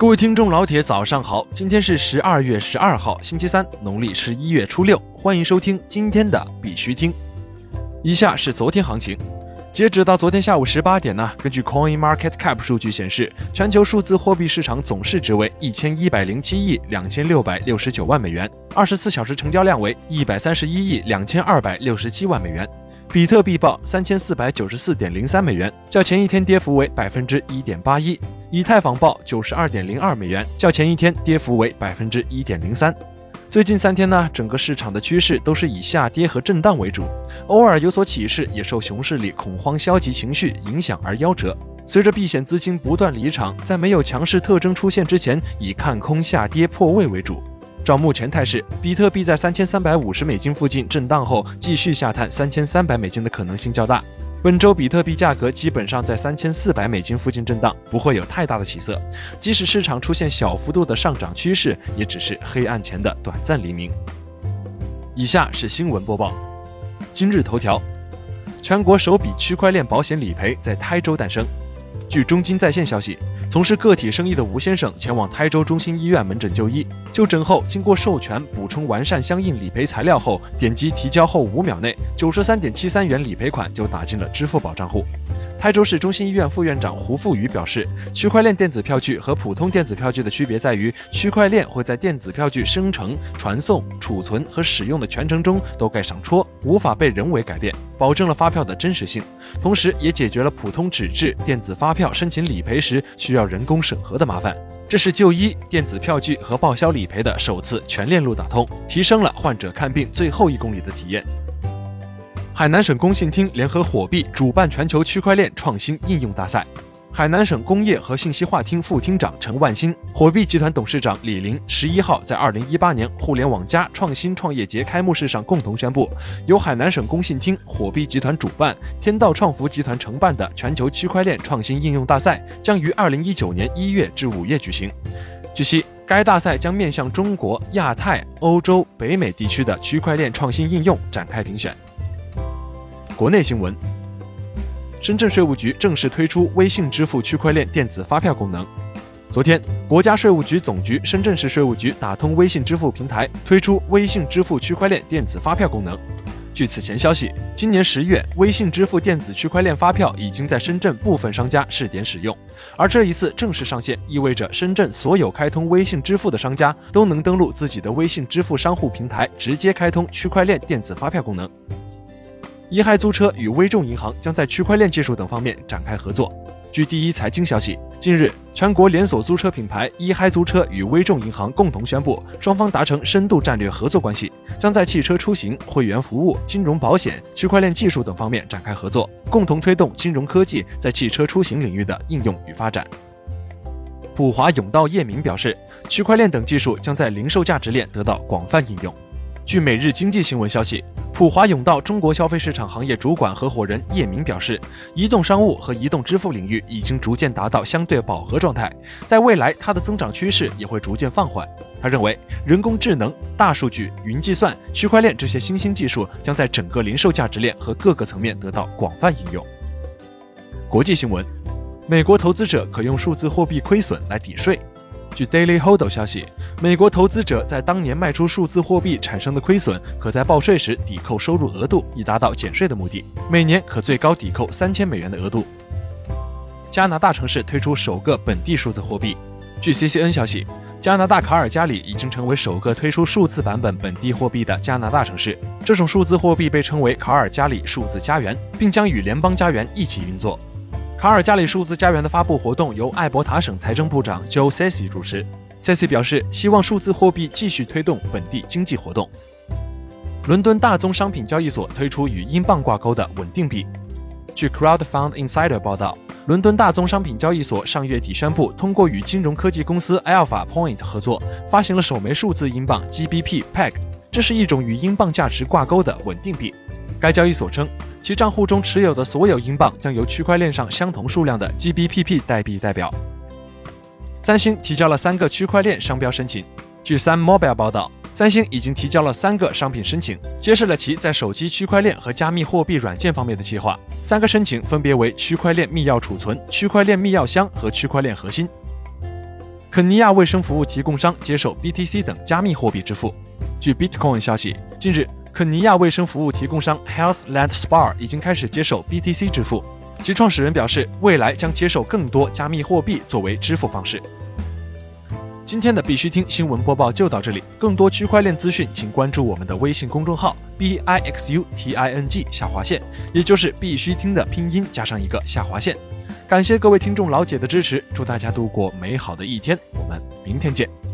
各位听众老铁，早上好！今天是十二月十二号，星期三，农历是一月初六。欢迎收听今天的必须听。以下是昨天行情，截止到昨天下午十八点呢，根据 Coin Market Cap 数据显示，全球数字货币市场总市值为一千一百零七亿两千六百六十九万美元，二十四小时成交量为一百三十一亿两千二百六十七万美元。比特币报三千四百九十四点零三美元，较前一天跌幅为百分之一点八一。以太坊报九十二点零二美元，较前一天跌幅为百分之一点零三。最近三天呢，整个市场的趋势都是以下跌和震荡为主，偶尔有所起势，也受熊市里恐慌消极情绪影响而夭折。随着避险资金不断离场，在没有强势特征出现之前，以看空下跌破位为主。照目前态势，比特币在三千三百五十美金附近震荡后，继续下探三千三百美金的可能性较大。本周比特币价格基本上在三千四百美金附近震荡，不会有太大的起色。即使市场出现小幅度的上涨趋势，也只是黑暗前的短暂黎明。以下是新闻播报：今日头条，全国首笔区块链保险理赔在台州诞生。据中金在线消息。从事个体生意的吴先生前往台州中心医院门诊就医，就诊后经过授权补充完善相应理赔材料后，点击提交后五秒内，九十三点七三元理赔款就打进了支付宝账户。台州市中心医院副院长胡富宇表示，区块链电子票据和普通电子票据的区别在于，区块链会在电子票据生成、传送、储存和使用的全程中都盖上戳，无法被人为改变，保证了发票的真实性，同时也解决了普通纸质电子发票申请理赔时需要要人工审核的麻烦。这是就医、电子票据和报销理赔的首次全链路打通，提升了患者看病最后一公里的体验。海南省工信厅联合火币主办全球区块链创新应用大赛。海南省工业和信息化厅副厅长陈万新、火币集团董事长李林十一号在二零一八年互联网加创新创业节开幕式上共同宣布，由海南省工信厅、火币集团主办、天道创福集团承办的全球区块链创新应用大赛将于二零一九年一月至五月举行。据悉，该大赛将面向中国、亚太、欧洲、北美地区的区块链创新应用展开评选。国内新闻：深圳税务局正式推出微信支付区块链电子发票功能。昨天，国家税务局总局深圳市税务局打通微信支付平台，推出微信支付区块链电子发票功能。据此前消息，今年十月，微信支付电子区块链发票已经在深圳部分商家试点使用，而这一次正式上线，意味着深圳所有开通微信支付的商家都能登录自己的微信支付商户平台，直接开通区块链电子发票功能。一嗨租车与微众银行将在区块链技术等方面展开合作。据第一财经消息，近日，全国连锁租车品牌一嗨租车与微众银行共同宣布，双方达成深度战略合作关系，将在汽车出行、会员服务、金融保险、区块链技术等方面展开合作，共同推动金融科技在汽车出行领域的应用与发展。普华永道叶明表示，区块链等技术将在零售价值链得到广泛应用。据每日经济新闻消息。普华永道中国消费市场行业主管合伙人叶明表示，移动商务和移动支付领域已经逐渐达到相对饱和状态，在未来它的增长趋势也会逐渐放缓。他认为，人工智能、大数据、云计算、区块链这些新兴技术将在整个零售价值链和各个层面得到广泛应用。国际新闻，美国投资者可用数字货币亏损来抵税。据 Daily Hodl 消息，美国投资者在当年卖出数字货币产生的亏损，可在报税时抵扣收入额度，以达到减税的目的。每年可最高抵扣三千美元的额度。加拿大城市推出首个本地数字货币。据 CCN 消息，加拿大卡尔加里已经成为首个推出数字版本本地货币的加拿大城市。这种数字货币被称为卡尔加里数字家园，并将与联邦家园一起运作。卡尔加里数字家园的发布活动由艾伯塔省财政部长 Joe Ceci 主持。Ceci 表示，希望数字货币继续推动本地经济活动。伦敦大宗商品交易所推出与英镑挂钩的稳定币。据 CrowdFound Insider 报道，伦敦大宗商品交易所上月底宣布，通过与金融科技公司 Alpha Point 合作，发行了首枚数字英镑 GBP Peg。这是一种与英镑价值挂钩的稳定币。该交易所称。其账户中持有的所有英镑将由区块链上相同数量的 GBPP 代币代表。三星提交了三个区块链商标申请。据三 Mobile 报道，三星已经提交了三个商品申请，揭示了其在手机区块链和加密货币软件方面的计划。三个申请分别为区块链密钥储存、区块链密钥箱和区块链核心。肯尼亚卫生服务提供商接受 BTC 等加密货币支付。据 Bitcoin 消息，近日，肯尼亚卫生服务提供商 Healthland Spa 已经开始接受 BTC 支付。其创始人表示，未来将接受更多加密货币作为支付方式。今天的必须听新闻播报就到这里，更多区块链资讯，请关注我们的微信公众号 b i x u t i n g 下划线，也就是必须听的拼音加上一个下划线。感谢各位听众老铁的支持，祝大家度过美好的一天，我们明天见。